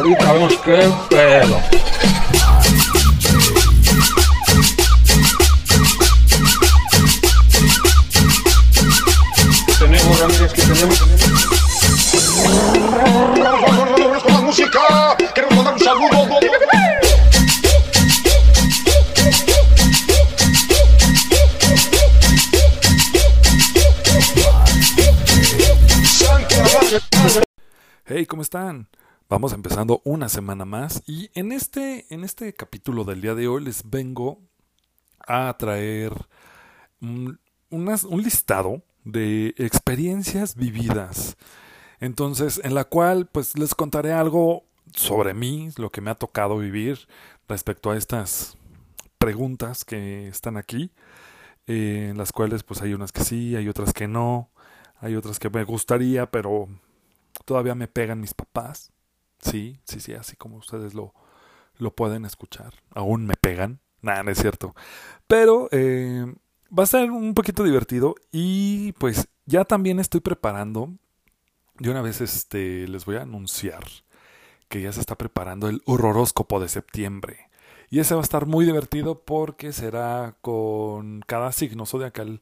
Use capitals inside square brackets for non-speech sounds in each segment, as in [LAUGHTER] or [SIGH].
ahorita vemos qué pedo. Tenemos, Ramírez, que tenemos. con la música. Queremos mandar un saludo. Hey, ¿cómo están? Vamos empezando una semana más y en este, en este capítulo del día de hoy les vengo a traer un, listado de experiencias vividas. Entonces, en la cual pues les contaré algo sobre mí, lo que me ha tocado vivir respecto a estas preguntas que están aquí, eh, en las cuales pues hay unas que sí, hay otras que no, hay otras que me gustaría, pero todavía me pegan mis papás. Sí, sí, sí, así como ustedes lo, lo pueden escuchar. Aún me pegan. Nada, no es cierto. Pero eh, va a ser un poquito divertido y pues ya también estoy preparando. De una vez este, les voy a anunciar que ya se está preparando el horroróscopo de septiembre. Y ese va a estar muy divertido porque será con cada signo zodiacal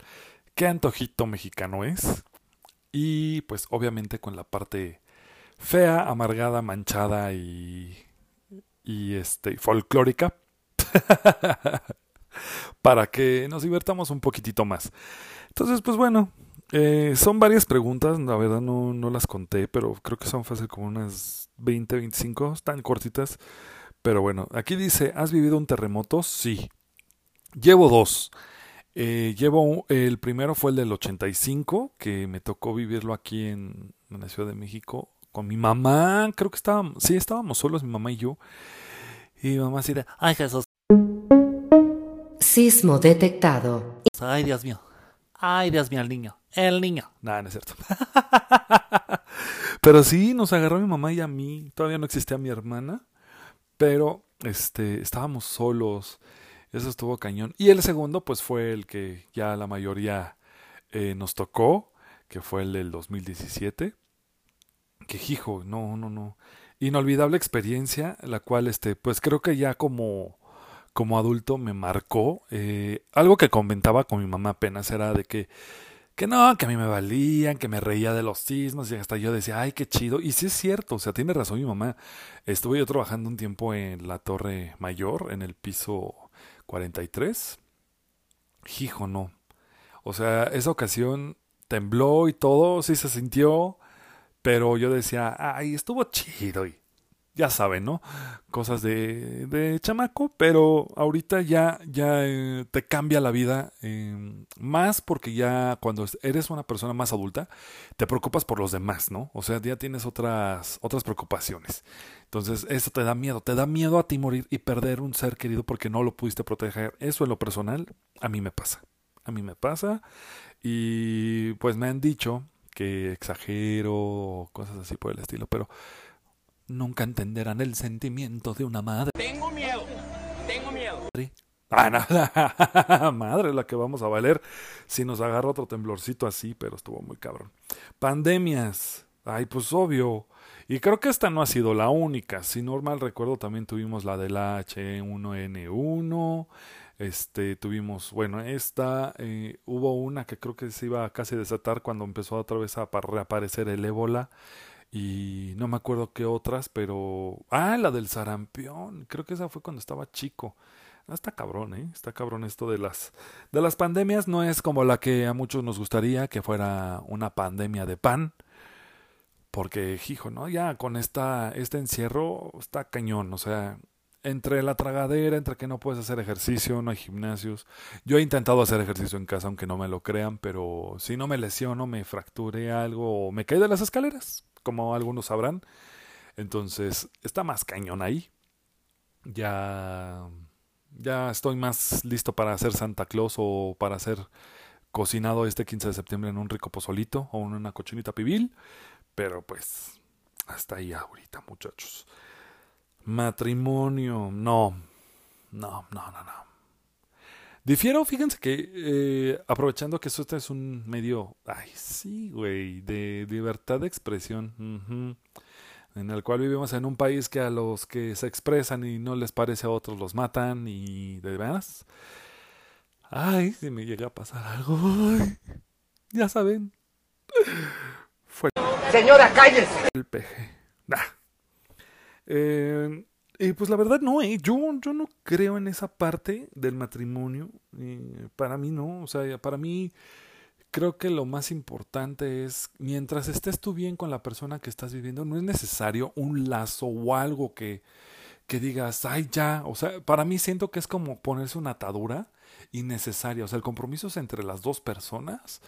qué antojito mexicano es. Y pues obviamente con la parte fea, amargada, manchada y, y este, folclórica. [LAUGHS] para que nos divertamos un poquitito más. Entonces, pues bueno, eh, son varias preguntas, la verdad no, no las conté, pero creo que son fácil como unas 20, 25, están cortitas. Pero bueno, aquí dice, ¿has vivido un terremoto? Sí. Llevo dos. Eh, llevo el primero fue el del 85, que me tocó vivirlo aquí en la Ciudad de México con mi mamá. Creo que estábamos, sí, estábamos solos, mi mamá y yo. Y mi mamá así de, ay Jesús, Sismo detectado. ay Dios mío, ay Dios mío, el niño, el niño. Nada, no es cierto. [LAUGHS] pero sí, nos agarró mi mamá y a mí. Todavía no existía mi hermana, pero este, estábamos solos. Eso estuvo cañón. Y el segundo, pues fue el que ya la mayoría eh, nos tocó, que fue el del 2017. Que hijo, no, no, no. Inolvidable experiencia, la cual, este, pues creo que ya como, como adulto me marcó. Eh, algo que comentaba con mi mamá apenas era de que, que no, que a mí me valían, que me reía de los sismos y hasta yo decía, ay, qué chido. Y sí es cierto, o sea, tiene razón mi mamá. Estuve yo trabajando un tiempo en la Torre Mayor, en el piso 43. Hijo, no. O sea, esa ocasión tembló y todo, sí se sintió, pero yo decía, ay, estuvo chido y ya saben, ¿no? Cosas de, de chamaco, pero ahorita ya, ya eh, te cambia la vida eh, más porque ya cuando eres una persona más adulta te preocupas por los demás, ¿no? O sea, ya tienes otras, otras preocupaciones. Entonces, eso te da miedo, te da miedo a ti morir y perder un ser querido porque no lo pudiste proteger. Eso en lo personal, a mí me pasa. A mí me pasa y pues me han dicho que exagero o cosas así por el estilo, pero nunca entenderán el sentimiento de una madre. Tengo miedo, tengo miedo. Ah, no, [LAUGHS] madre la que vamos a valer si nos agarra otro temblorcito así, pero estuvo muy cabrón. Pandemias. Ay, pues obvio. Y creo que esta no ha sido la única. Si no mal recuerdo, también tuvimos la del H1N1. Este, tuvimos, bueno, esta, eh, hubo una que creo que se iba a casi desatar cuando empezó otra vez a apa- reaparecer el ébola. Y no me acuerdo qué otras, pero... Ah, la del sarampión. Creo que esa fue cuando estaba chico. Ah, Está cabrón, ¿eh? Está cabrón esto de las, de las pandemias. No es como la que a muchos nos gustaría, que fuera una pandemia de pan. Porque, hijo, ¿no? Ya con esta, este encierro está cañón. O sea, entre la tragadera, entre que no puedes hacer ejercicio, no hay gimnasios. Yo he intentado hacer ejercicio en casa, aunque no me lo crean, pero si no me lesiono, me fracturé algo me caí de las escaleras, como algunos sabrán. Entonces, está más cañón ahí. Ya ya estoy más listo para hacer Santa Claus o para hacer cocinado este 15 de septiembre en un rico pozolito o en una cochinita pibil. Pero pues, hasta ahí ahorita, muchachos. Matrimonio, no. No, no, no, no. Difiero, fíjense que eh, aprovechando que esto es un medio, ay, sí, güey, de libertad de expresión. en el cual vivimos en un país que a los que se expresan y no les parece a otros los matan y de veras. Ay, si me llega a pasar algo. ay, ya saben. Fue Señora, cállese. el peje. Nah. Eh, y pues la verdad no, eh. yo, yo no creo en esa parte del matrimonio. Eh, para mí no, o sea, para mí creo que lo más importante es, mientras estés tú bien con la persona que estás viviendo, no es necesario un lazo o algo que, que digas, ay ya, o sea, para mí siento que es como ponerse una atadura innecesaria, o sea, el compromiso es entre las dos personas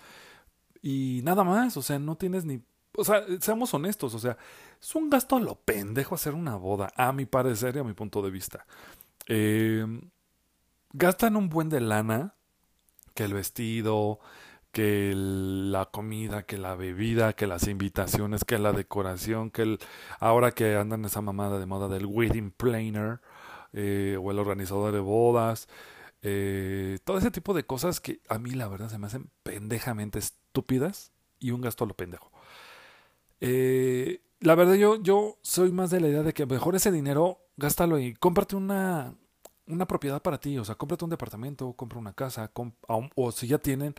y nada más, o sea, no tienes ni... O sea, seamos honestos, o sea, es un gasto a lo pendejo hacer una boda, a mi parecer y a mi punto de vista. Eh, gastan un buen de lana, que el vestido, que la comida, que la bebida, que las invitaciones, que la decoración, que el... Ahora que andan esa mamada de moda del wedding planner eh, o el organizador de bodas, eh, todo ese tipo de cosas que a mí la verdad se me hacen pendejamente estúpidas y un gasto a lo pendejo. Eh, la verdad yo, yo soy más de la idea de que mejor ese dinero gástalo y cómprate una, una propiedad para ti, o sea, cómprate un departamento, compra una casa, o si ya tienen,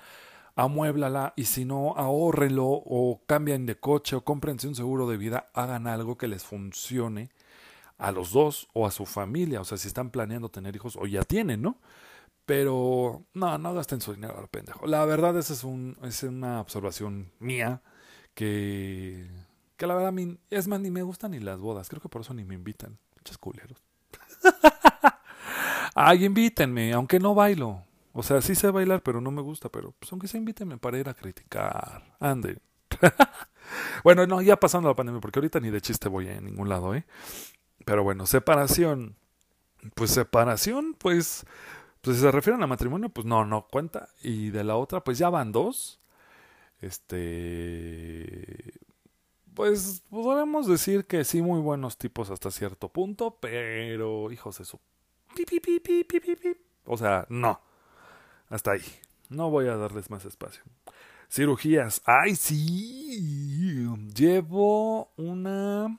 amuéblala y si no, ahórrenlo o cambien de coche o cómprense un seguro de vida, hagan algo que les funcione a los dos o a su familia, o sea, si están planeando tener hijos o ya tienen, ¿no? Pero no, no gasten su dinero a lo pendejo. La verdad, esa es, un, es una observación mía que, que la verdad a es más, ni me gustan ni las bodas. Creo que por eso ni me invitan. Muchos culeros. [LAUGHS] Ay, invítenme, aunque no bailo. O sea, sí sé bailar, pero no me gusta. Pero pues aunque sea, invítenme para ir a criticar. Anden. [LAUGHS] bueno, no, ya pasando la pandemia, porque ahorita ni de chiste voy a ningún lado, ¿eh? Pero bueno, separación. Pues separación, pues, pues si se refieren a matrimonio, pues no, no cuenta. Y de la otra, pues ya van dos. Este. Pues podemos decir que sí, muy buenos tipos hasta cierto punto, pero hijos de su. O sea, no. Hasta ahí. No voy a darles más espacio. Cirugías. ¡Ay, sí! Llevo una,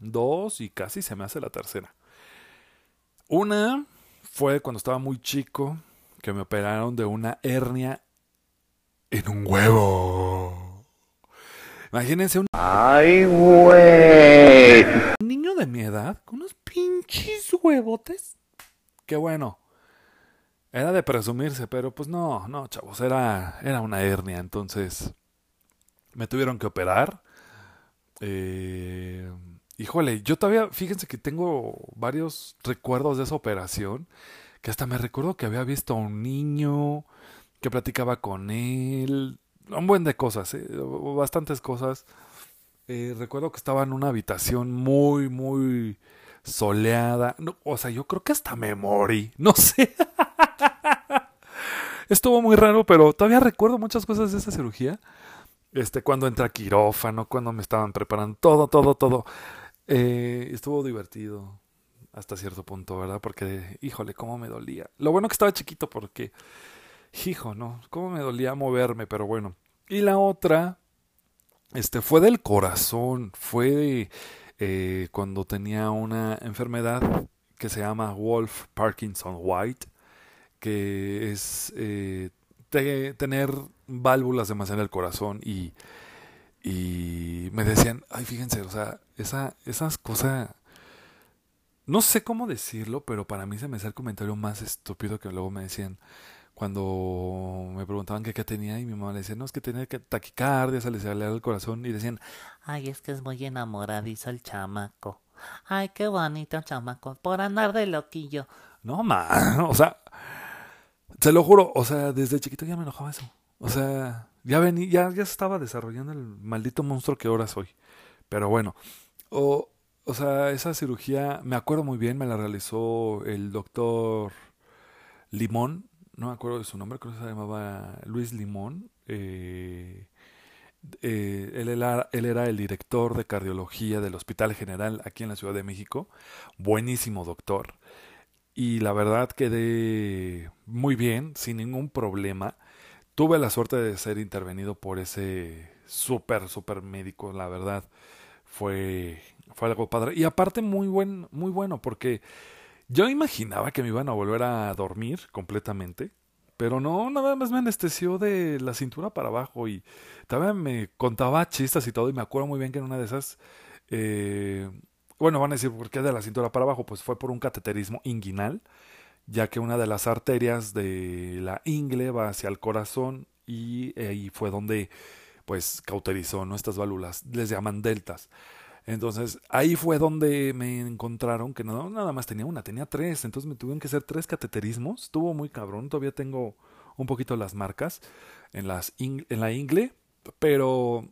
dos y casi se me hace la tercera. Una fue cuando estaba muy chico, que me operaron de una hernia en un huevo. Imagínense un Ay, güey. niño de mi edad con unos pinches huevotes. Qué bueno. Era de presumirse, pero pues no, no, chavos, era, era una hernia, entonces me tuvieron que operar. Eh, híjole, yo todavía, fíjense que tengo varios recuerdos de esa operación, que hasta me recuerdo que había visto a un niño, que platicaba con él, un buen de cosas, eh, bastantes cosas. Eh, recuerdo que estaba en una habitación muy, muy soleada. O sea, yo creo que hasta me morí. [LAUGHS] No sé. Estuvo muy raro, pero todavía recuerdo muchas cosas de esa cirugía. Este, cuando entré a quirófano, cuando me estaban preparando, todo, todo, todo. Eh, estuvo divertido hasta cierto punto, ¿verdad? Porque, híjole, cómo me dolía. Lo bueno que estaba chiquito porque, hijo, no, cómo me dolía moverme, pero bueno. Y la otra, este, fue del corazón, fue eh, cuando tenía una enfermedad que se llama Wolf Parkinson White, que es eh, te- tener válvulas demasiado en el corazón y, y me decían, ay, fíjense, o sea, esa, esas cosas, no sé cómo decirlo, pero para mí se me hace el comentario más estúpido que luego me decían cuando me preguntaban que qué tenía y mi mamá le decía, no, es que tenía que taquicardia, se le salía el corazón y decían, Ay, es que es muy enamoradizo el chamaco. Ay, qué bonito chamaco, por andar de loquillo. No, ma, [LAUGHS] o sea, te lo juro, o sea, desde chiquito ya me enojaba eso. O sea, ya venía, ya, ya se estaba desarrollando el maldito monstruo que ahora soy. Pero bueno, o, o sea, esa cirugía, me acuerdo muy bien, me la realizó el doctor Limón, no me acuerdo de su nombre, creo que se llamaba Luis Limón. Eh, eh, él, era, el director de cardiología del Hospital General aquí en la Ciudad de México. Buenísimo doctor. Y la verdad quedé muy bien, sin ningún problema. Tuve la suerte de ser intervenido por ese súper, súper médico, la verdad. Fue fue algo padre. Y aparte muy buen, muy bueno, porque yo imaginaba que me iban a volver a dormir completamente. Pero no, nada más me anestesió de la cintura para abajo y todavía me contaba chistes y todo y me acuerdo muy bien que en una de esas, eh, bueno, van a decir, ¿por qué de la cintura para abajo? Pues fue por un cateterismo inguinal, ya que una de las arterias de la ingle va hacia el corazón y ahí fue donde pues cauterizó nuestras válvulas, les llaman deltas. Entonces ahí fue donde me encontraron que no nada más tenía una, tenía tres. Entonces me tuvieron que hacer tres cateterismos. Estuvo muy cabrón. Todavía tengo un poquito las marcas en, las en la ingle. Pero,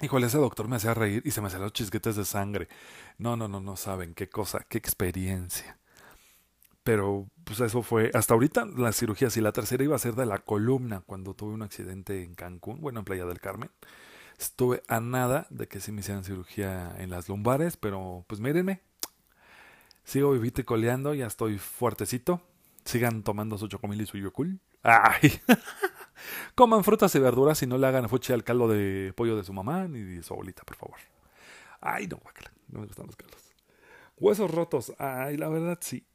híjole, ese doctor me hacía reír y se me hacían los chisguetes de sangre. No, no, no, no saben qué cosa, qué experiencia. Pero, pues eso fue. Hasta ahorita la cirugía, si la tercera iba a ser de la columna cuando tuve un accidente en Cancún, bueno, en Playa del Carmen. Estuve a nada de que sí me hicieran cirugía en las lumbares, pero pues mírenme. Sigo vivito y coleando, ya estoy fuertecito. Sigan tomando su chocomil y su yokul. ¡Ay! [LAUGHS] Coman frutas y verduras y no le hagan fuchi al caldo de pollo de su mamá ni de su abuelita, por favor. Ay, no, guácala. No me gustan los caldos. Huesos rotos. Ay, la verdad sí. [LAUGHS]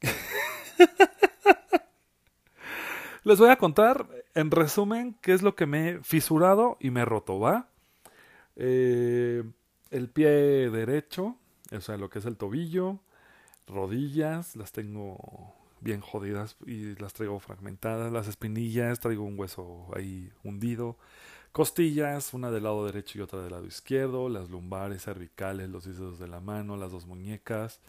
Les voy a contar, en resumen, qué es lo que me he fisurado y me he roto, ¿va? Eh, el pie derecho, o sea, lo que es el tobillo, rodillas, las tengo bien jodidas y las traigo fragmentadas, las espinillas, traigo un hueso ahí hundido, costillas, una del lado derecho y otra del lado izquierdo, las lumbares, cervicales, los dedos de la mano, las dos muñecas,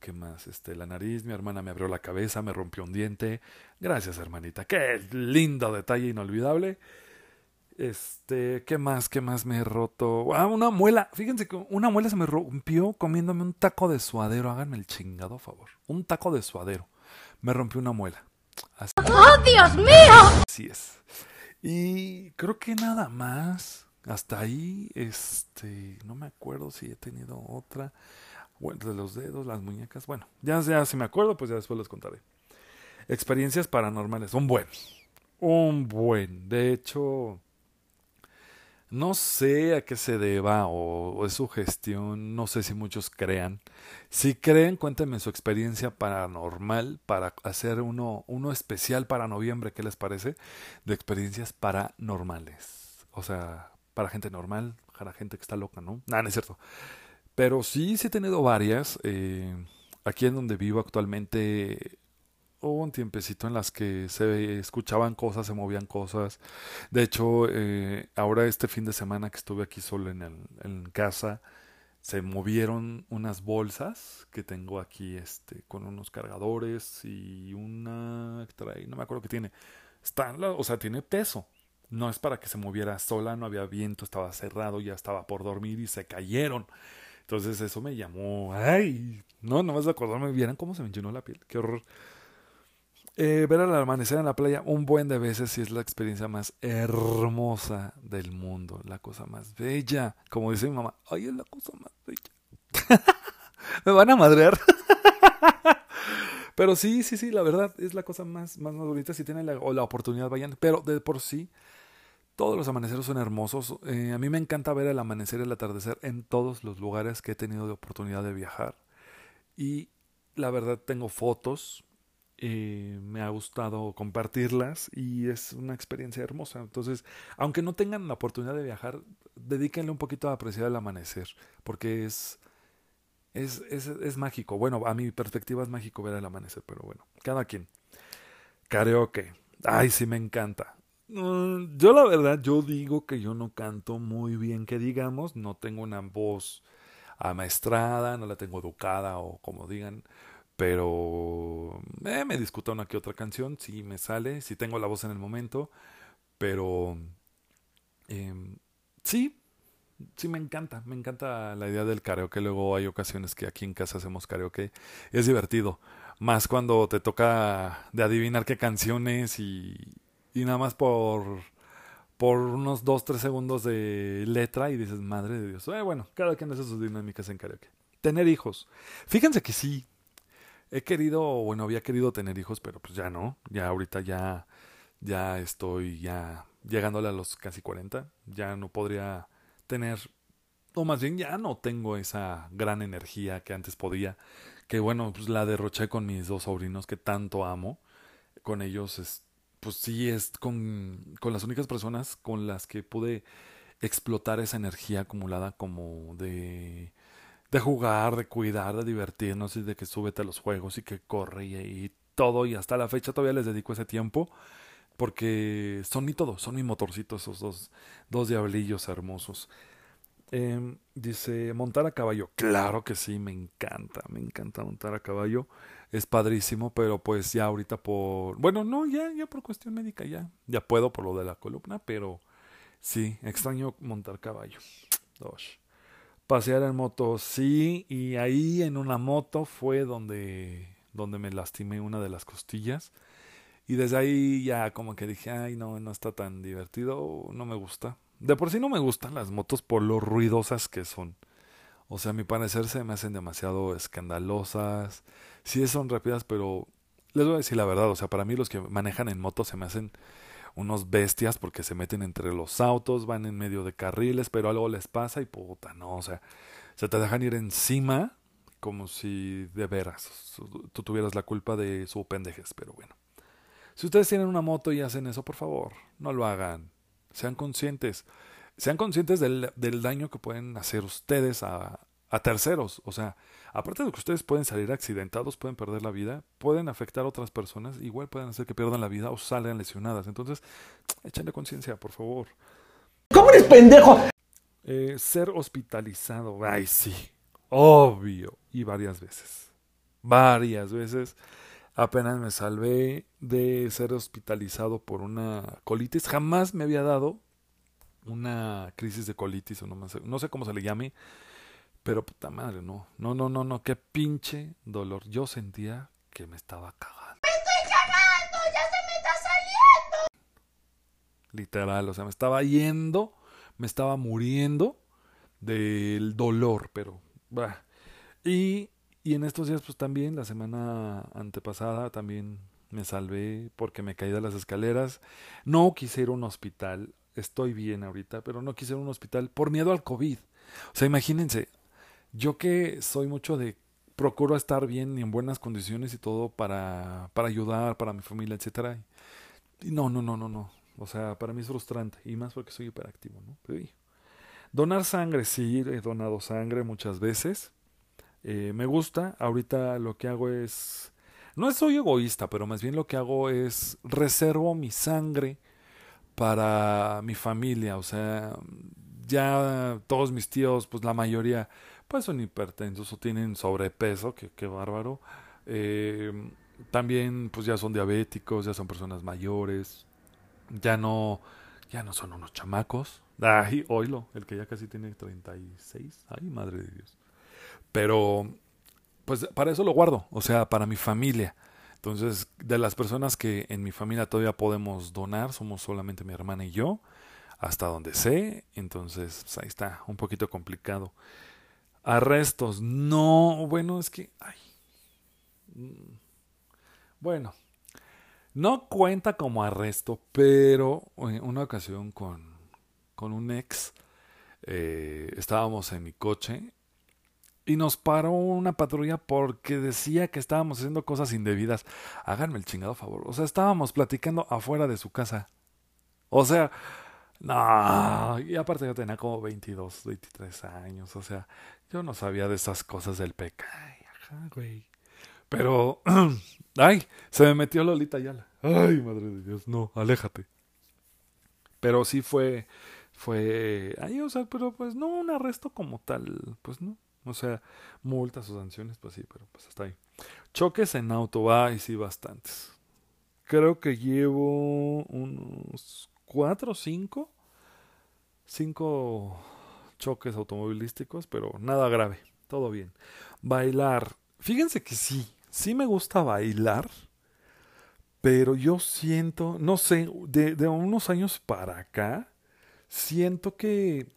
¿qué más? Este, la nariz, mi hermana me abrió la cabeza, me rompió un diente, gracias hermanita, qué lindo detalle inolvidable. Este, ¿qué más? ¿Qué más me he roto? Ah, una muela. Fíjense que una muela se me rompió comiéndome un taco de suadero. Háganme el chingado favor. Un taco de suadero. Me rompió una muela. Así. ¡Oh, Dios mío! Así es. Y creo que nada más. Hasta ahí, este, no me acuerdo si he tenido otra. Bueno, de los dedos, las muñecas. Bueno, ya, ya si me acuerdo, pues ya después les contaré. Experiencias paranormales. Un buen. Un buen. De hecho, no sé a qué se deba o, es su gestión, no sé si muchos crean. Si creen, cuéntenme su experiencia paranormal para hacer uno, uno especial para noviembre, ¿qué les parece? De experiencias paranormales. O sea, para gente normal, para gente que está loca, ¿no? Nada, no es cierto. Pero sí, sí he tenido varias. Eh, aquí en donde vivo actualmente hubo un tiempecito en las que se escuchaban cosas, se movían cosas. De hecho, eh, ahora este fin de semana que estuve aquí solo en, el, en casa, se movieron unas bolsas que tengo aquí este, con unos cargadores y una trae, no me acuerdo qué tiene. Está, o sea, tiene peso. No es para que se moviera sola, no había viento, estaba cerrado, ya estaba por dormir y se cayeron. Entonces eso me llamó, ay, no, no más de acordarme, vieran cómo se me llenó la piel, qué horror. Eh, ver al amanecer en la playa un buen de veces y es la experiencia más hermosa del mundo, la cosa más bella. Como dice mi mamá, ay, es la cosa más bella. [LAUGHS] Me van a madrear. [LAUGHS] Pero sí, sí, sí, la verdad es la cosa más, más, más bonita. Si tienen la, oportunidad, vayan. Pero de por sí, todos los amaneceres son hermosos. Eh, a mí me encanta ver el amanecer y el atardecer en todos los lugares que he tenido de oportunidad de viajar. Y la verdad tengo fotos, eh, me ha gustado compartirlas y es una experiencia hermosa. Entonces, aunque no tengan la oportunidad de viajar, dedíquenle un poquito a apreciar el amanecer, porque es, es, es, es mágico. Bueno, a mi perspectiva es mágico ver el amanecer, pero bueno, cada quien. Karaoke. Ay, sí, me encanta. Mm, yo la verdad, yo digo que yo no canto muy bien, que digamos, no tengo una voz amaestrada, no la tengo educada o como digan, pero eh, me discuto una que otra canción, si me sale, si tengo la voz en el momento, pero eh, sí, sí me encanta, me encanta la idea del karaoke, luego hay ocasiones que aquí en casa hacemos karaoke, es divertido, más cuando te toca de adivinar qué canciones y, y nada más por por unos 2 3 segundos de letra y dices, madre de Dios. Eh, bueno, cada quien hace sus dinámicas en karaoke. Tener hijos. Fíjense que sí, he querido, bueno, había querido tener hijos, pero pues ya no. Ya ahorita ya, ya estoy ya llegándole a los casi 40. Ya no podría tener o más bien ya no tengo esa gran energía que antes podía, que bueno, pues la derroché con mis dos sobrinos que tanto amo, con ellos es, pues sí, es con, con las únicas personas con las que pude explotar esa energía acumulada como de de jugar, de cuidar, de divertirnos y de que súbete a los juegos y que corre y, todo y hasta la fecha todavía les dedico ese tiempo porque son mi todo, son mi motorcito esos dos, dos diablillos hermosos. Em, dice, montar a caballo. Claro que sí, me encanta, me encanta montar a caballo. Es padrísimo, pero pues ya ahorita por... Bueno, no, ya, ya por cuestión médica, ya, ya puedo por lo de la columna, pero sí, extraño montar caballo. Dos. Pasear en moto, sí, y ahí en una moto fue donde, donde me lastimé una de las costillas. Y desde ahí ya como que dije, ay, no, no está tan divertido, no me gusta. De por sí no me gustan las motos por lo ruidosas que son. O sea, a mi parecer se me hacen demasiado escandalosas. Sí son rápidas, pero les voy a decir la verdad. O sea, para mí los que manejan en moto se me hacen unos bestias porque se meten entre los autos, van en medio de carriles, pero algo les pasa y puta, no. O sea, se te dejan ir encima como si de veras tú tuvieras la culpa de su pendejes, pero bueno. Si ustedes tienen una moto y hacen eso, por favor, no lo hagan. Sean conscientes. Sean conscientes del, del daño que pueden hacer ustedes a, a terceros. O sea, aparte de que ustedes pueden salir accidentados, pueden perder la vida, pueden afectar a otras personas, igual pueden hacer que pierdan la vida o salgan lesionadas. Entonces, échenle conciencia, por favor. ¿Cómo eres pendejo? Eh, ser hospitalizado, ay sí, obvio, y varias veces. Varias veces. Apenas me salvé de ser hospitalizado por una colitis. Jamás me había dado una crisis de colitis o no, no sé cómo se le llame. Pero puta madre, no. No, no, no, no. Qué pinche dolor. Yo sentía que me estaba cagando. ¡Me estoy cagando! ¡Ya se me está saliendo! Literal, o sea, me estaba yendo, me estaba muriendo del dolor, pero... Bah. Y, y en estos días, pues también, la semana antepasada, también me salvé porque me caí de las escaleras. No quise ir a un hospital. Estoy bien ahorita, pero no quise ir a un hospital por miedo al COVID. O sea, imagínense, yo que soy mucho de procuro estar bien y en buenas condiciones y todo para, para ayudar, para mi familia, etcétera. No, no, no, no, no. O sea, para mí es frustrante. Y más porque soy hiperactivo, ¿no? Donar sangre, sí, he donado sangre muchas veces. Eh, me gusta. Ahorita lo que hago es. No soy egoísta, pero más bien lo que hago es reservo mi sangre para mi familia. O sea, ya todos mis tíos, pues la mayoría, pues son hipertensos o tienen sobrepeso, que qué bárbaro. Eh, también, pues ya son diabéticos, ya son personas mayores, ya no, ya no son unos chamacos. Ay, oílo, el que ya casi tiene 36. Ay, madre de Dios. Pero, pues para eso lo guardo, o sea, para mi familia. Entonces, de las personas que en mi familia todavía podemos donar, somos solamente mi hermana y yo, hasta donde sé. Entonces, pues ahí está, un poquito complicado. Arrestos, no, bueno, es que, ay. Bueno, no cuenta como arresto, pero en una ocasión con, con un ex, eh, estábamos en mi coche y nos paró una patrulla porque decía que estábamos haciendo cosas indebidas. Háganme el chingado favor. O sea, estábamos platicando afuera de su casa. O sea, no, y aparte yo tenía como 22, 23 años. O sea, yo no sabía de esas cosas del güey. Pero, [CLEARS THROAT] ay, se me metió Lolita Yala. Ay, madre de Dios, no, aléjate. Pero sí fue, fue, ay, o sea, pero pues no un arresto como tal, pues no. O sea, multas o sanciones, pues sí, pero pues hasta ahí. Choques en auto, ay, sí, bastantes. Creo que llevo unos cuatro o cinco, cinco choques automovilísticos, pero nada grave, todo bien. Bailar, fíjense que sí, sí me gusta bailar, pero yo siento, no sé, de, de unos años para acá, siento que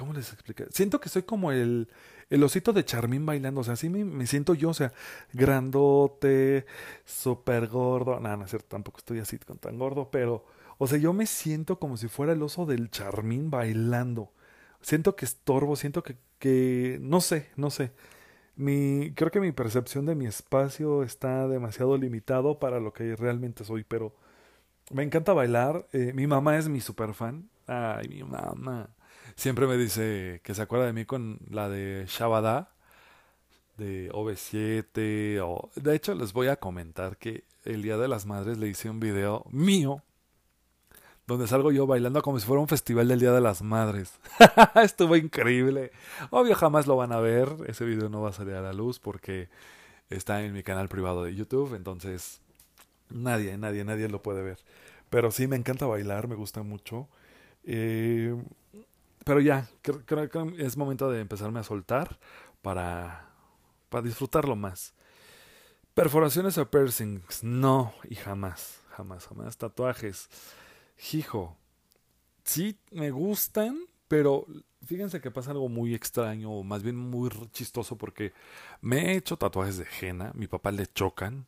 ¿Cómo les explico? Siento que soy como el, el osito de Charmín bailando. O sea, así me, me siento yo. O sea, grandote, súper gordo. No, no es cierto, tampoco estoy así con tan gordo. Pero, o sea, yo me siento como si fuera el oso del Charmín bailando. Siento que estorbo, siento que, que no sé, no sé. Mi, creo que mi percepción de mi espacio está demasiado limitado para lo que realmente soy, pero me encanta bailar. Eh, mi mamá es mi super fan. Ay, mi mamá. Siempre me dice que se acuerda de mí con la de Shabada, de OV7. O... De hecho, les voy a comentar que el Día de las Madres le hice un video mío donde salgo yo bailando como si fuera un festival del Día de las Madres. [LAUGHS] Estuvo increíble. Obvio, jamás lo van a ver. Ese video no va a salir a la luz porque está en mi canal privado de YouTube. Entonces, nadie, nadie, nadie lo puede ver. Pero sí, me encanta bailar, me gusta mucho. Eh, pero ya, creo, que es momento de empezarme a soltar para, para disfrutarlo más. Perforaciones o piercings, no, y jamás, jamás, jamás. Tatuajes hijo, sí me gustan, pero fíjense que pasa algo muy extraño, o más bien muy chistoso, porque me he hecho tatuajes de henna, mi papá le chocan,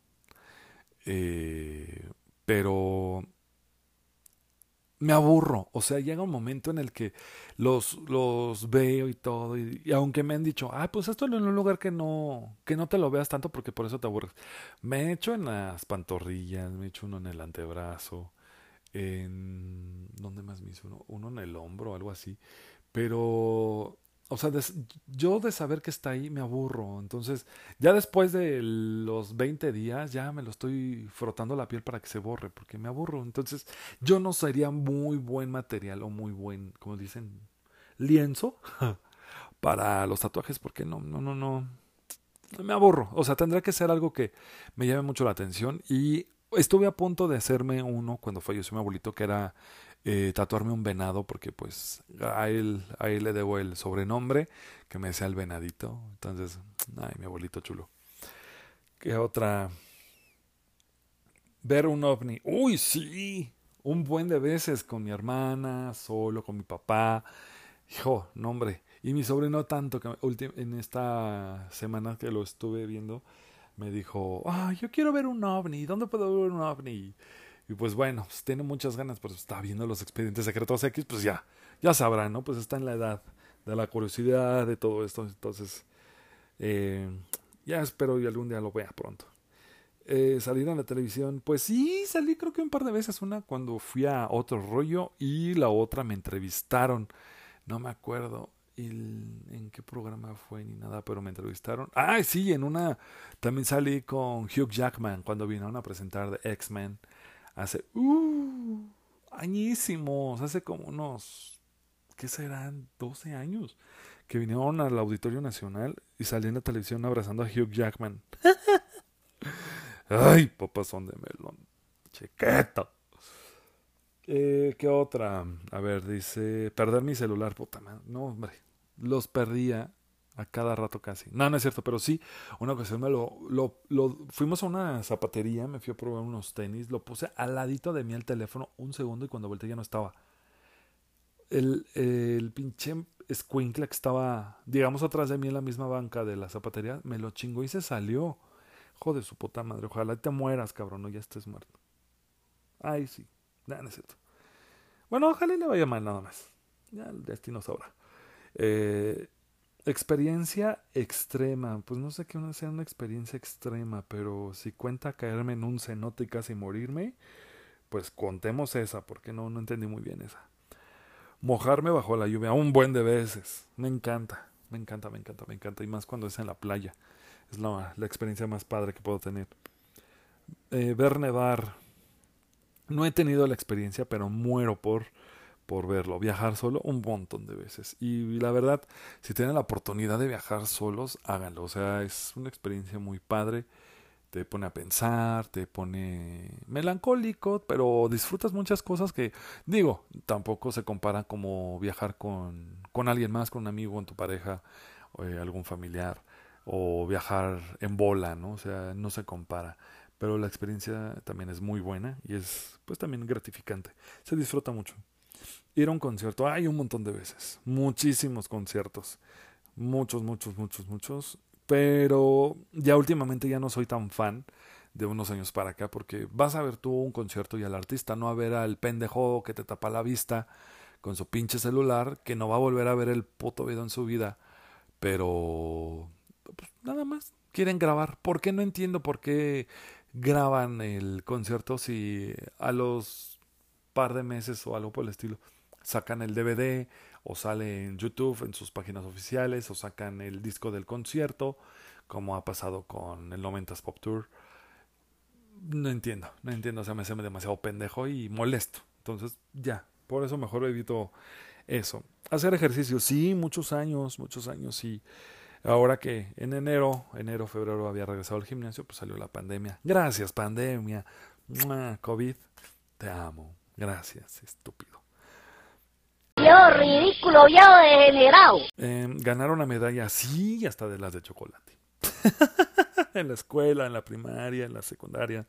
eh, pero me aburro, o sea, llega un momento en el que los, los veo y todo, y, aunque me han dicho, ah, pues esto en un lugar que no, que no te lo veas tanto porque por eso te aburres. Me he hecho en las pantorrillas, me he hecho uno en el antebrazo, en ¿dónde más me hizo uno? Uno en el hombro algo así. Pero o sea, yo de saber que está ahí me aburro. Entonces, ya después de los 20 días, ya me lo estoy frotando la piel para que se borre, porque me aburro. Entonces, yo no sería muy buen material o muy buen, como dicen, lienzo [LAUGHS] para los tatuajes, porque no, no, no, no. Me aburro. O sea, tendría que ser algo que me llame mucho la atención. Y estuve a punto de hacerme uno cuando falleció mi abuelito, que era eh, tatuarme un venado, porque pues a él, le debo el sobrenombre, que me decía el venadito. Entonces, ay, mi abuelito chulo. ¿Qué otra? Ver un ovni. Uy, sí. Un buen de veces con mi hermana, solo con mi papá. Hijo, no hombre. Y mi sobrino tanto que en esta semana que lo estuve viendo, me dijo, ah, yo quiero ver un ovni, ¿dónde puedo ver un ovni? Y pues bueno, pues tiene muchas ganas, pero está viendo los expedientes secretos X, pues ya, ya sabrán, ¿no? Pues está en la edad de la curiosidad, de todo esto, entonces, eh, ya espero y algún día lo vea pronto. Eh, salir en la televisión, pues sí, salí creo que un par de veces, una cuando fui a otro rollo y la otra me entrevistaron, no me acuerdo, en qué programa fue ni nada, pero me entrevistaron. Ah, sí, en una también salí con Hugh Jackman cuando vinieron a presentar de X-Men hace uh, añísimos, hace como unos ¿qué serán? 12 años que vinieron al Auditorio Nacional y salí en la televisión abrazando a Hugh Jackman. [LAUGHS] Ay, son de melón. Chequeta. Eh, ¿Qué otra? A ver, dice, perder mi celular, puta madre. No, hombre, los perdía a cada rato casi. No, no es cierto, pero sí, una ocasión me lo, lo, fuimos a una zapatería, me fui a probar unos tenis, lo puse al ladito de mí el teléfono un segundo y cuando volteé ya no estaba. El, el pinche squinkle que estaba, digamos, atrás de mí en la misma banca de la zapatería, me lo chingó y se salió. Joder, su puta madre, ojalá te mueras, cabrón, no ya estés muerto. Ay, sí. No, no es cierto. Bueno, ojalá le vaya mal nada más. Ya el destino sobra. Eh, experiencia extrema. Pues no sé qué sea una experiencia extrema, pero si cuenta caerme en un cenote y casi morirme, pues contemos esa, porque no, no entendí muy bien esa. Mojarme bajo la lluvia un buen de veces. Me encanta, me encanta, me encanta, me encanta. Y más cuando es en la playa. Es la, la experiencia más padre que puedo tener. Eh, ver nevar no he tenido la experiencia, pero muero por, por verlo. Viajar solo un montón de veces. Y la verdad, si tienen la oportunidad de viajar solos, háganlo. O sea, es una experiencia muy padre. Te pone a pensar, te pone melancólico, pero disfrutas muchas cosas que, digo, tampoco se compara como viajar con, con alguien más, con un amigo, con tu pareja, o, eh, algún familiar, o viajar en bola, ¿no? O sea, no se compara pero la experiencia también es muy buena y es pues también gratificante. Se disfruta mucho. Ir a un concierto, hay un montón de veces, muchísimos conciertos, muchos, muchos, muchos, muchos, pero ya últimamente ya no soy tan fan de unos años para acá porque vas a ver tú un concierto y al artista, no a ver al pendejo que te tapa la vista con su pinche celular, que no va a volver a ver el puto video en su vida, pero pues, nada más. Quieren grabar. ¿Por qué no entiendo por qué graban el concierto si a los par de meses o algo por el estilo sacan el DVD o sale en YouTube en sus páginas oficiales o sacan el disco del concierto como ha pasado con el 90s Pop Tour? No entiendo, no entiendo, o sea, me hace demasiado pendejo y molesto. Entonces, ya, por eso mejor evito eso. Hacer ejercicio, sí, muchos años, muchos años, y ahora que en enero, enero, febrero había regresado al gimnasio, pues salió la pandemia. Gracias, pandemia. COVID, te amo. Gracias, estúpido. Ridículo, viejo degenerado. Eh, ganar una medalla, sí, hasta de las de chocolate. [LAUGHS] en la escuela, en la primaria, en la secundaria.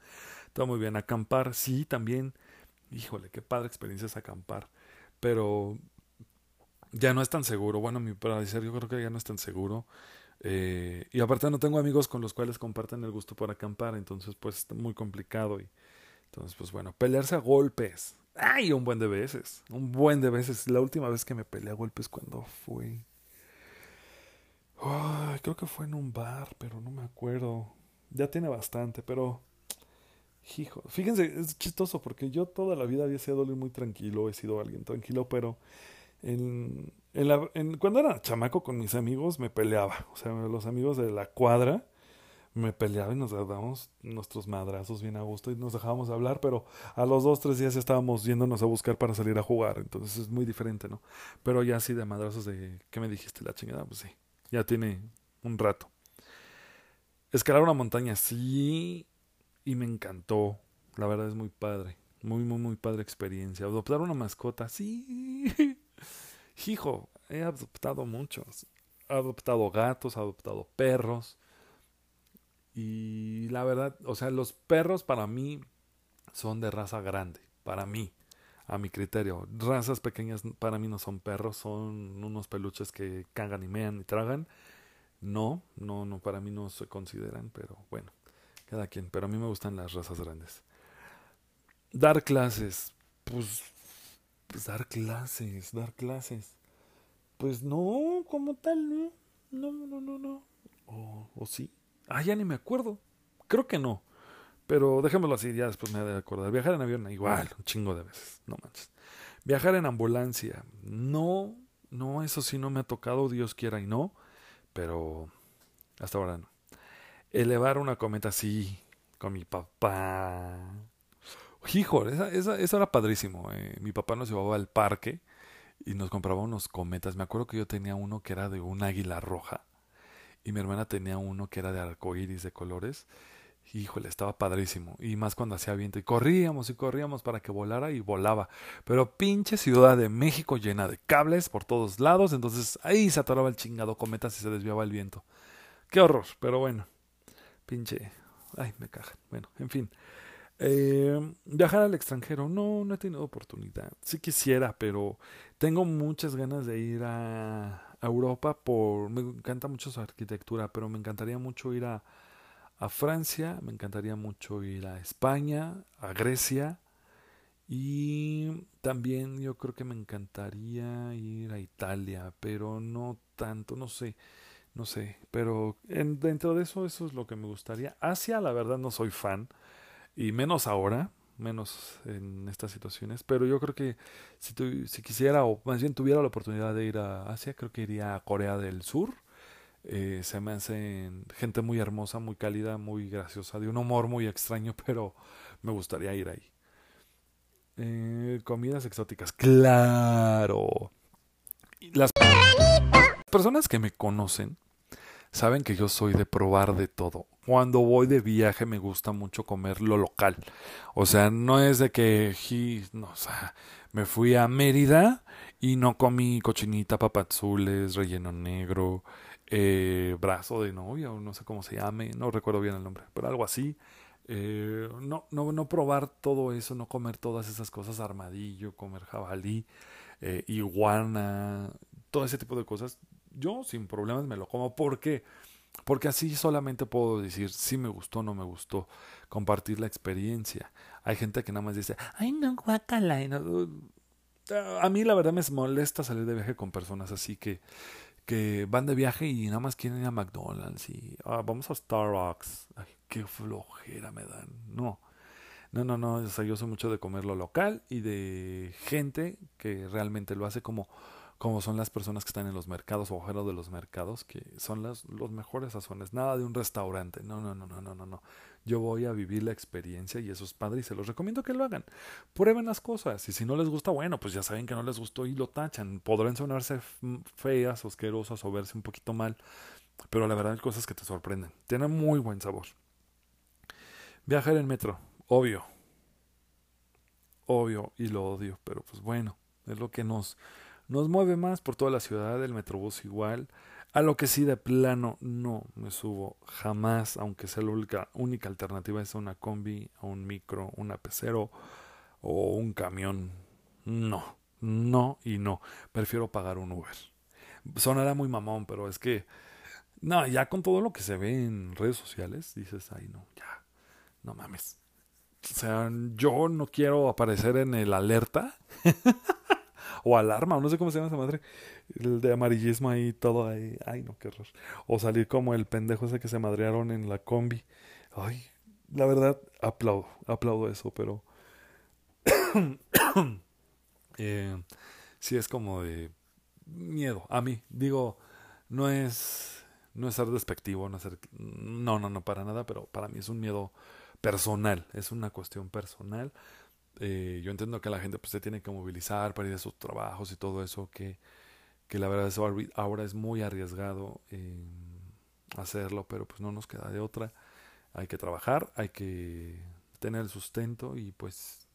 Todo muy bien. Acampar, sí, también. Híjole, qué padre experiencia es acampar. Pero ya no es tan seguro. Bueno, mi parecer, yo creo que ya no es tan seguro. Eh, y aparte no tengo amigos con los cuales comparten el gusto por acampar. Entonces, pues, está muy complicado. Entonces, pues bueno, pelearse a golpes. Ay, un buen de veces. Un buen de veces. La última vez que me peleé a golpes cuando fue. Ay, creo que fue en un bar, pero no me acuerdo. Ya tiene bastante, pero. Hijo, fíjense, es chistoso porque yo toda la vida había sido muy tranquilo, he sido alguien tranquilo, pero en, en, cuando era chamaco con mis amigos me peleaba. O sea, los amigos de la cuadra me peleaba y nos dábamos nuestros madrazos bien a gusto y nos dejábamos de hablar, pero a los dos, tres días ya estábamos yéndonos a buscar para salir a jugar. Entonces es muy diferente, ¿no? Pero ya así de madrazos de, ¿qué me dijiste? La chingada, pues sí, ya tiene un rato. Escalar una montaña, sí, y me encantó. La verdad es muy padre. Muy, muy, muy padre experiencia. Adoptar una mascota, sí. [LAUGHS] Hijo, he adoptado muchos. He adoptado gatos, he adoptado perros. Y la verdad, o sea, los perros para mí son de raza grande. Para mí, a mi criterio. Razas pequeñas para mí no son perros, son unos peluches que cagan y mean y tragan. No, no, no, para mí no se consideran, pero bueno, cada quien. Pero a mí me gustan las razas grandes. Dar clases, pues, pues dar clases, dar clases. Pues no, como tal, no, no, no, no, no. O, o sí. Ah, ya ni me acuerdo. Creo que no. Pero dejémoslo así, ya después me he de acordar. Viajar en avión, igual, un chingo de veces, no manches. Viajar en ambulancia, no, no, eso sí no me ha tocado, Dios quiera y no, pero hasta ahora no. Elevar una cometa, sí, con mi papá. Hijo, esa, esa, eso era padrísimo. Eh. Mi papá nos llevaba al parque y nos compraba unos cometas. Me acuerdo que yo tenía uno que era de un águila roja y mi hermana tenía uno que era de arcoíris de colores. Híjole, estaba padrísimo. Y más cuando hacía viento. Y corríamos y corríamos para que volara y volaba. Pero pinche Ciudad de México llena de cables por todos lados. Entonces ahí se atoraba el chingado cometa si se desviaba el viento. Qué horror, pero bueno. Pinche. Ay, me cajan. Bueno, en fin. Eh, viajar al extranjero. No, no he tenido oportunidad. Sí quisiera, pero tengo muchas ganas de ir a, Europa por... Me encanta mucho su arquitectura, pero me encantaría mucho ir a, a Francia, me encantaría mucho ir a España, a Grecia y también yo creo que me encantaría ir a Italia, pero no tanto, no sé, no sé, pero en, dentro de eso eso es lo que me gustaría. Asia, la verdad no soy fan y menos ahora, menos en estas situaciones, pero yo creo que si, tu, si quisiera o más bien tuviera la oportunidad de ir a Asia, creo que iría a Corea del Sur eh, se me hacen gente muy hermosa, muy cálida, muy graciosa, de un humor muy extraño, [LAUGHS] pero me gustaría ir ahí. Eh, comidas exóticas, claro. Las personas que me conocen saben que yo soy de probar de todo. Cuando voy de viaje me gusta mucho comer lo local. O sea, no es de que no, me fui a Mérida y no comí cochinita, papazules, relleno negro, eh, brazo de novia, o no sé cómo se llame, no recuerdo bien el nombre, pero algo así. Eh, no, no, no probar todo eso, no comer todas esas cosas, armadillo, comer jabalí, eh, iguana, todo ese tipo de cosas. Yo sin problemas me lo como. ¿Por qué? Porque así solamente puedo decir si me gustó o no me gustó, compartir la experiencia. Hay gente que nada más dice, ay no, guacala. a mí la verdad me molesta salir de viaje con personas así que, que van de viaje y nada más quieren ir a McDonald's y ah, vamos a Starbucks. Ay, qué flojera me dan. No. No, no, no, o sea, yo soy mucho de comer lo local y de gente que realmente lo hace como, como son las personas que están en los mercados o afuera de los mercados, que son las, los mejores sazones. Nada de un restaurante. No, no, no, no, no, no, no. Yo voy a vivir la experiencia y eso es padre y se los recomiendo que lo hagan. Prueben las cosas y si no les gusta, bueno, pues ya saben que no les gustó y lo tachan. Podrán sonarse feas, asquerosas o verse un poquito mal, pero la verdad hay cosas que te sorprenden. Tienen muy buen sabor. Viajar en metro, obvio. Obvio, y lo odio, pero pues bueno, es lo que nos, nos mueve más por toda la ciudad, el metrobús igual. A lo que sí de plano no me subo jamás, aunque sea la única, alternativa es una combi, un micro, una pecero o un camión. No, no y no. Prefiero pagar un Uber. Sonará muy mamón, pero es que, no, ya con todo lo que se ve en redes sociales, dices, ay no, ya, no mames. O sea, yo no quiero aparecer en el alerta [LAUGHS] o alarma, o no sé cómo se llama esa madre, el de amarillismo ahí, todo ahí, ay no, qué horror. O salir como el pendejo ese que se madrearon en la combi. Ay, la verdad, aplaudo, aplaudo eso, pero [COUGHS] eh, sí es como de miedo, a mí, digo, no es, no es ser despectivo, no ser, no, no, no, para nada, pero para mí es un miedo personal, es una cuestión personal. Eh, yo entiendo que la gente pues, se tiene que movilizar para ir a sus trabajos y todo eso, que, que la verdad eso ahora es muy arriesgado eh, hacerlo, pero pues no nos queda de otra. Hay que trabajar, hay que tener el sustento y pues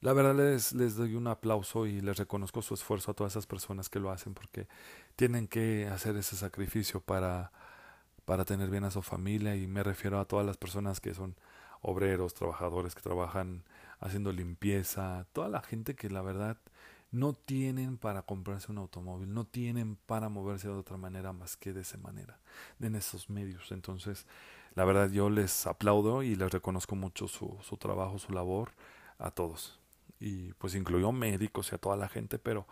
la verdad les, les doy un aplauso y les reconozco su esfuerzo a todas esas personas que lo hacen porque tienen que hacer ese sacrificio para para tener bien a su familia y me refiero a todas las personas que son obreros, trabajadores que trabajan haciendo limpieza, toda la gente que la verdad no tienen para comprarse un automóvil, no tienen para moverse de otra manera más que de esa manera, en esos medios. Entonces, la verdad yo les aplaudo y les reconozco mucho su, su trabajo, su labor a todos. Y pues incluyó médicos y a toda la gente, pero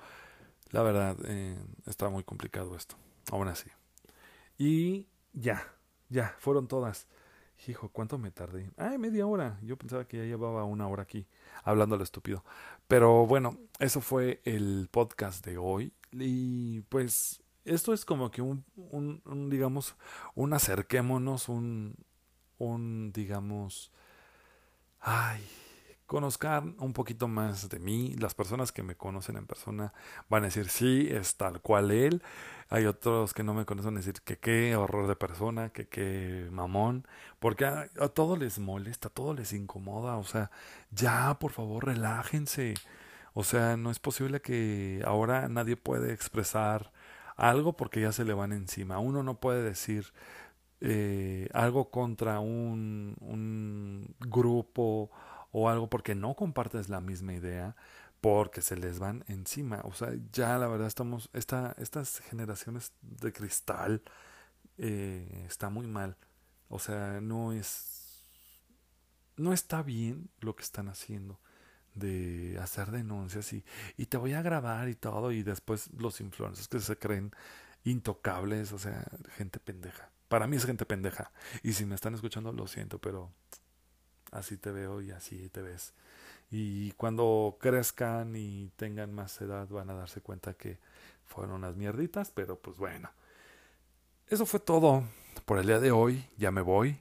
la verdad eh, está muy complicado esto, aún así. Y ya, ya, fueron todas. Hijo, ¿cuánto me tardé? Ay, media hora. Yo pensaba que ya llevaba una hora aquí hablando al estúpido. Pero bueno, eso fue el podcast de hoy. Y pues esto es como que un, un, un digamos, un acerquémonos, un, un, digamos, ay, conozcan un poquito más de mí. Las personas que me conocen en persona van a decir, sí, es tal cual él. Hay otros que no me conocen decir que qué horror de persona, que qué mamón. Porque a, a todos les molesta, a todos les incomoda. O sea, ya, por favor, relájense. O sea, no es posible que ahora nadie puede expresar algo porque ya se le van encima. Uno no puede decir eh, algo contra un grupo o algo porque no compartes la misma idea, porque se les van encima. O sea, ya la verdad estamos, esta, estas generaciones de cristal eh, está muy mal. O sea, no es, no está bien lo que están haciendo de hacer denuncias y, y te voy a grabar y todo y después los influencers que se creen intocables, o sea, gente pendeja. Para mí es gente pendeja. Y si me están escuchando, lo siento, pero así te veo y así te ves. Y cuando crezcan y tengan más edad van a darse cuenta que fueron unas mierditas, pero pues bueno. Eso fue todo por el día de hoy. Ya me voy.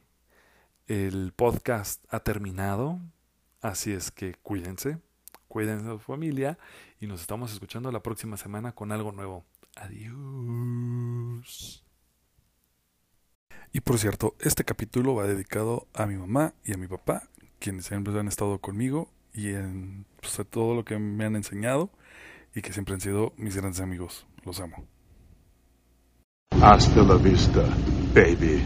El podcast ha terminado. Así es que cuídense. Cuídense de su familia. Y nos estamos escuchando la próxima semana con algo nuevo. Adiós. Y por cierto, este capítulo va dedicado a mi mamá y a mi papá, quienes siempre han estado conmigo y en pues, todo lo que me han enseñado y que siempre han sido mis grandes amigos. Los amo. Hasta la vista, baby.